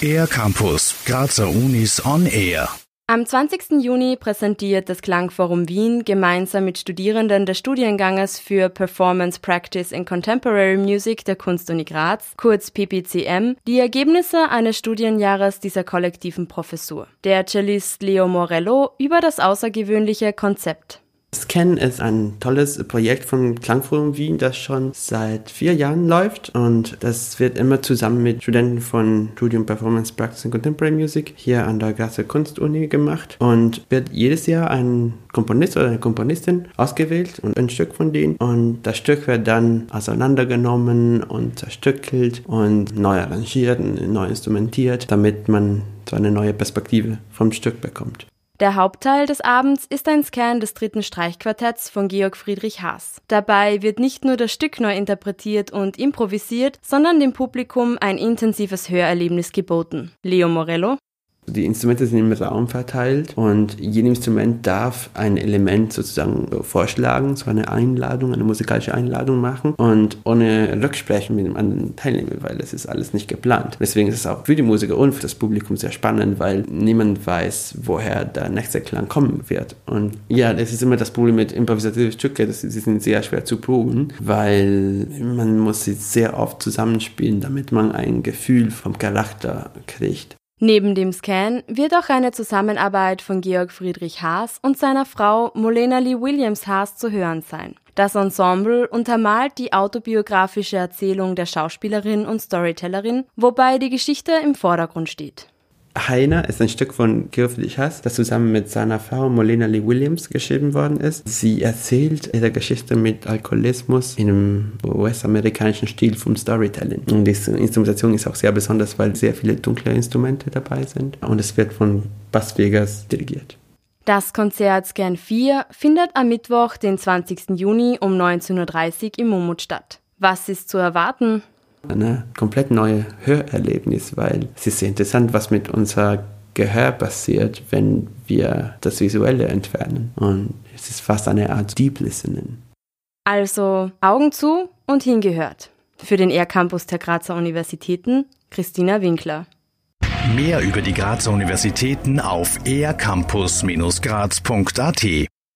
Air Campus, Grazer Unis on Air. Am 20. Juni präsentiert das Klangforum Wien gemeinsam mit Studierenden des Studienganges für Performance Practice in Contemporary Music der Kunstuni Graz, kurz PPCM, die Ergebnisse eines Studienjahres dieser kollektiven Professur. Der Cellist Leo Morello über das außergewöhnliche Konzept. Scan ist ein tolles Projekt von Klangforum Wien, das schon seit vier Jahren läuft. Und das wird immer zusammen mit Studenten von Studium Performance Practice in Contemporary Music hier an der Grazer Kunstuni gemacht. Und wird jedes Jahr ein Komponist oder eine Komponistin ausgewählt und ein Stück von denen. Und das Stück wird dann auseinandergenommen und zerstückelt und neu arrangiert und neu instrumentiert, damit man so eine neue Perspektive vom Stück bekommt. Der Hauptteil des Abends ist ein Scan des dritten Streichquartetts von Georg Friedrich Haas. Dabei wird nicht nur das Stück neu interpretiert und improvisiert, sondern dem Publikum ein intensives Hörerlebnis geboten. Leo Morello die Instrumente sind im Raum verteilt und jedes Instrument darf ein Element sozusagen vorschlagen, so eine Einladung, eine musikalische Einladung machen und ohne Rücksprechen mit dem anderen Teilnehmer, weil das ist alles nicht geplant. Deswegen ist es auch für die Musiker und für das Publikum sehr spannend, weil niemand weiß, woher der nächste Klang kommen wird. Und ja, das ist immer das Problem mit improvisativen Stücke, sie sind sehr schwer zu proben, weil man muss sie sehr oft zusammenspielen, damit man ein Gefühl vom Charakter kriegt. Neben dem Scan wird auch eine Zusammenarbeit von Georg Friedrich Haas und seiner Frau Molena Lee Williams Haas zu hören sein. Das Ensemble untermalt die autobiografische Erzählung der Schauspielerin und Storytellerin, wobei die Geschichte im Vordergrund steht. Heiner ist ein Stück von Georg Friedrich Haas, das zusammen mit seiner Frau Molena Lee Williams geschrieben worden ist. Sie erzählt ihre Geschichte mit Alkoholismus in einem US-amerikanischen Stil vom Storytelling. Und diese Instrumentation ist auch sehr besonders, weil sehr viele dunkle Instrumente dabei sind. Und es wird von Bass Vegas dirigiert. Das Konzert Scan 4 findet am Mittwoch, den 20. Juni um 19.30 Uhr im Mumut statt. Was ist zu erwarten? Eine komplett neue Hörerlebnis, weil es ist sehr interessant, was mit unser Gehör passiert, wenn wir das Visuelle entfernen. Und es ist fast eine Art Deep Listening. Also Augen zu und hingehört. Für den R-Campus der Grazer Universitäten, Christina Winkler. Mehr über die Grazer Universitäten auf ercampus-graz.at